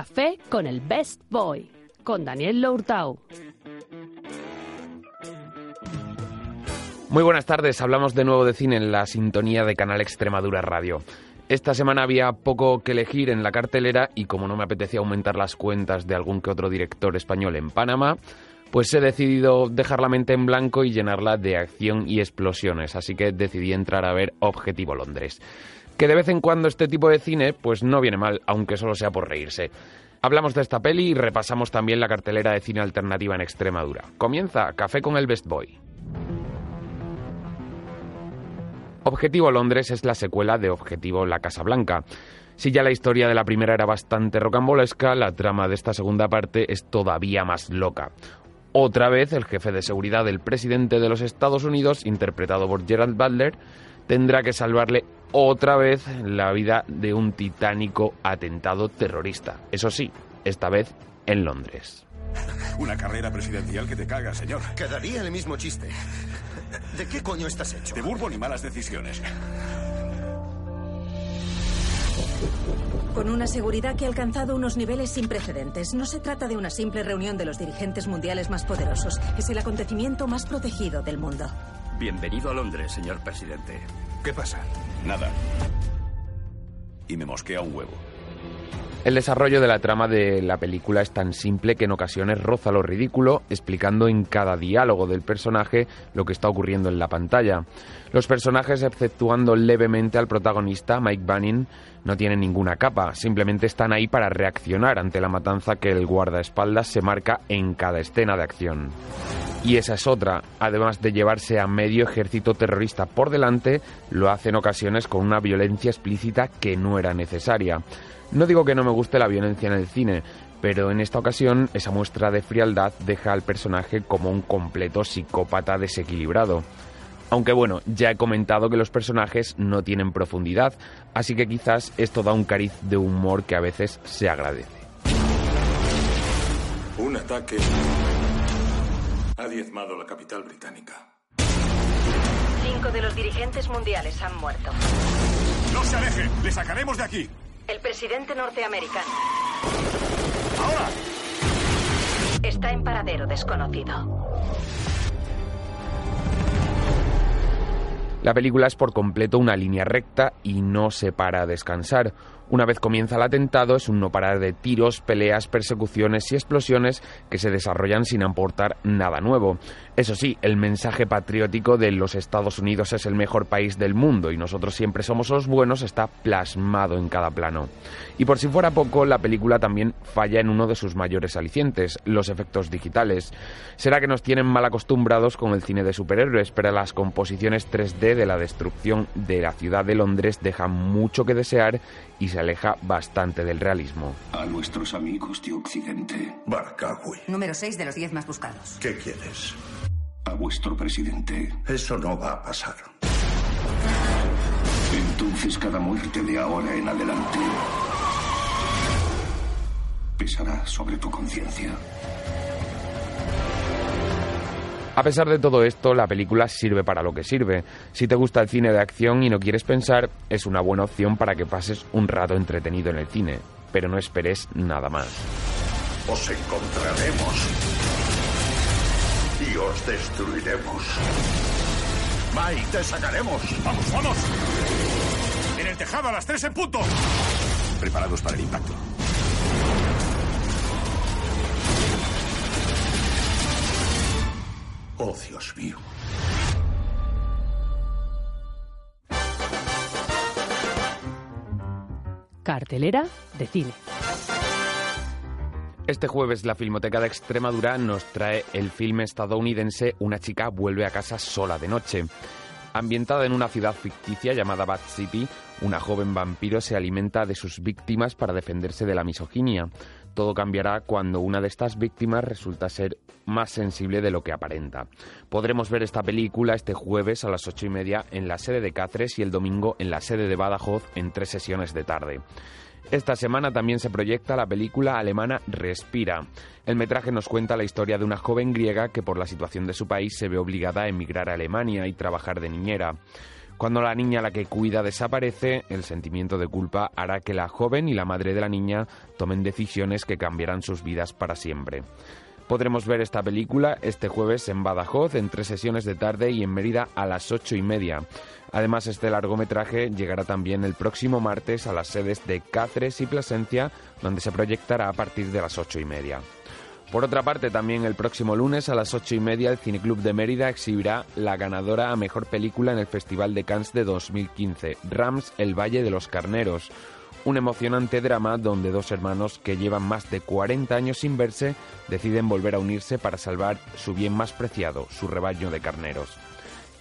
Café con el Best Boy, con Daniel Lourtau. Muy buenas tardes, hablamos de nuevo de cine en la sintonía de Canal Extremadura Radio. Esta semana había poco que elegir en la cartelera y como no me apetecía aumentar las cuentas de algún que otro director español en Panamá, pues he decidido dejar la mente en blanco y llenarla de acción y explosiones, así que decidí entrar a ver Objetivo Londres. Que de vez en cuando este tipo de cine pues no viene mal, aunque solo sea por reírse. Hablamos de esta peli y repasamos también la cartelera de cine alternativa en Extremadura. Comienza Café con el Best Boy. Objetivo Londres es la secuela de Objetivo La Casa Blanca. Si ya la historia de la primera era bastante rocambolesca, la trama de esta segunda parte es todavía más loca. Otra vez, el jefe de seguridad del presidente de los Estados Unidos, interpretado por Gerald Butler, tendrá que salvarle otra vez la vida de un titánico atentado terrorista. Eso sí, esta vez en Londres. Una carrera presidencial que te caga, señor. Quedaría el mismo chiste. ¿De qué coño estás hecho? De bourbon y malas decisiones. Con una seguridad que ha alcanzado unos niveles sin precedentes. No se trata de una simple reunión de los dirigentes mundiales más poderosos. Es el acontecimiento más protegido del mundo. Bienvenido a Londres, señor presidente. ¿Qué pasa? Nada. Y me mosquea un huevo. El desarrollo de la trama de la película es tan simple que en ocasiones roza lo ridículo, explicando en cada diálogo del personaje lo que está ocurriendo en la pantalla. Los personajes, exceptuando levemente al protagonista, Mike Banning, no tienen ninguna capa, simplemente están ahí para reaccionar ante la matanza que el guardaespaldas se marca en cada escena de acción. Y esa es otra, además de llevarse a medio ejército terrorista por delante, lo hace en ocasiones con una violencia explícita que no era necesaria. No digo que no me guste la violencia en el cine, pero en esta ocasión esa muestra de frialdad deja al personaje como un completo psicópata desequilibrado. Aunque bueno, ya he comentado que los personajes no tienen profundidad, así que quizás esto da un cariz de humor que a veces se agradece. Un ataque ha diezmado la capital británica. Cinco de los dirigentes mundiales han muerto. ¡No se aleje! ¡Le sacaremos de aquí! El presidente norteamericano ¡Ahora! está en paradero desconocido. La película es por completo una línea recta y no se para a descansar. Una vez comienza el atentado es un no parar de tiros, peleas, persecuciones y explosiones que se desarrollan sin aportar nada nuevo. Eso sí, el mensaje patriótico de los Estados Unidos es el mejor país del mundo y nosotros siempre somos los buenos está plasmado en cada plano. Y por si fuera poco, la película también falla en uno de sus mayores alicientes, los efectos digitales. Será que nos tienen mal acostumbrados con el cine de superhéroes, pero las composiciones 3D de la destrucción de la ciudad de Londres dejan mucho que desear y se aleja bastante del realismo. A nuestros amigos de Occidente. Barcawi. Número 6 de los 10 más buscados. ¿Qué quieres? A vuestro presidente. Eso no va a pasar. Entonces cada muerte de ahora en adelante pesará sobre tu conciencia. A pesar de todo esto, la película sirve para lo que sirve. Si te gusta el cine de acción y no quieres pensar, es una buena opción para que pases un rato entretenido en el cine. Pero no esperes nada más. Os encontraremos. Y os destruiremos. Mike, te sacaremos. ¡Vamos, vamos! En el tejado a las tres en punto. Preparados para el impacto. Dios mío. Cartelera de cine. Este jueves la Filmoteca de Extremadura nos trae el filme estadounidense Una chica vuelve a casa sola de noche. Ambientada en una ciudad ficticia llamada Bat City, una joven vampiro se alimenta de sus víctimas para defenderse de la misoginia. Todo cambiará cuando una de estas víctimas resulta ser más sensible de lo que aparenta. Podremos ver esta película este jueves a las ocho y media en la sede de Cáceres y el domingo en la sede de Badajoz en tres sesiones de tarde. Esta semana también se proyecta la película alemana Respira. El metraje nos cuenta la historia de una joven griega que por la situación de su país se ve obligada a emigrar a Alemania y trabajar de niñera. Cuando la niña a la que cuida desaparece, el sentimiento de culpa hará que la joven y la madre de la niña tomen decisiones que cambiarán sus vidas para siempre. Podremos ver esta película este jueves en Badajoz en tres sesiones de tarde y en Mérida a las ocho y media. Además, este largometraje llegará también el próximo martes a las sedes de Cáceres y Plasencia, donde se proyectará a partir de las ocho y media. Por otra parte, también el próximo lunes a las ocho y media el Cineclub de Mérida exhibirá la ganadora a mejor película en el Festival de Cannes de 2015, Rams El Valle de los Carneros, un emocionante drama donde dos hermanos que llevan más de 40 años sin verse deciden volver a unirse para salvar su bien más preciado, su rebaño de carneros.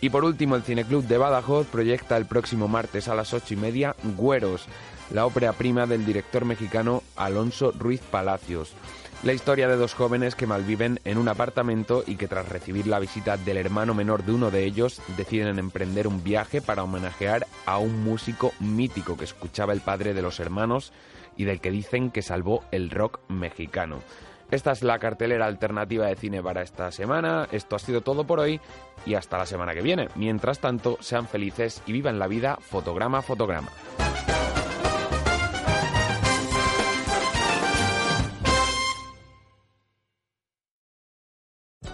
Y por último, el Cineclub de Badajoz proyecta el próximo martes a las ocho y media Güeros, la ópera prima del director mexicano Alonso Ruiz Palacios. La historia de dos jóvenes que malviven en un apartamento y que tras recibir la visita del hermano menor de uno de ellos deciden emprender un viaje para homenajear a un músico mítico que escuchaba el padre de los hermanos y del que dicen que salvó el rock mexicano. Esta es la cartelera alternativa de cine para esta semana. Esto ha sido todo por hoy y hasta la semana que viene. Mientras tanto, sean felices y vivan la vida fotograma a fotograma.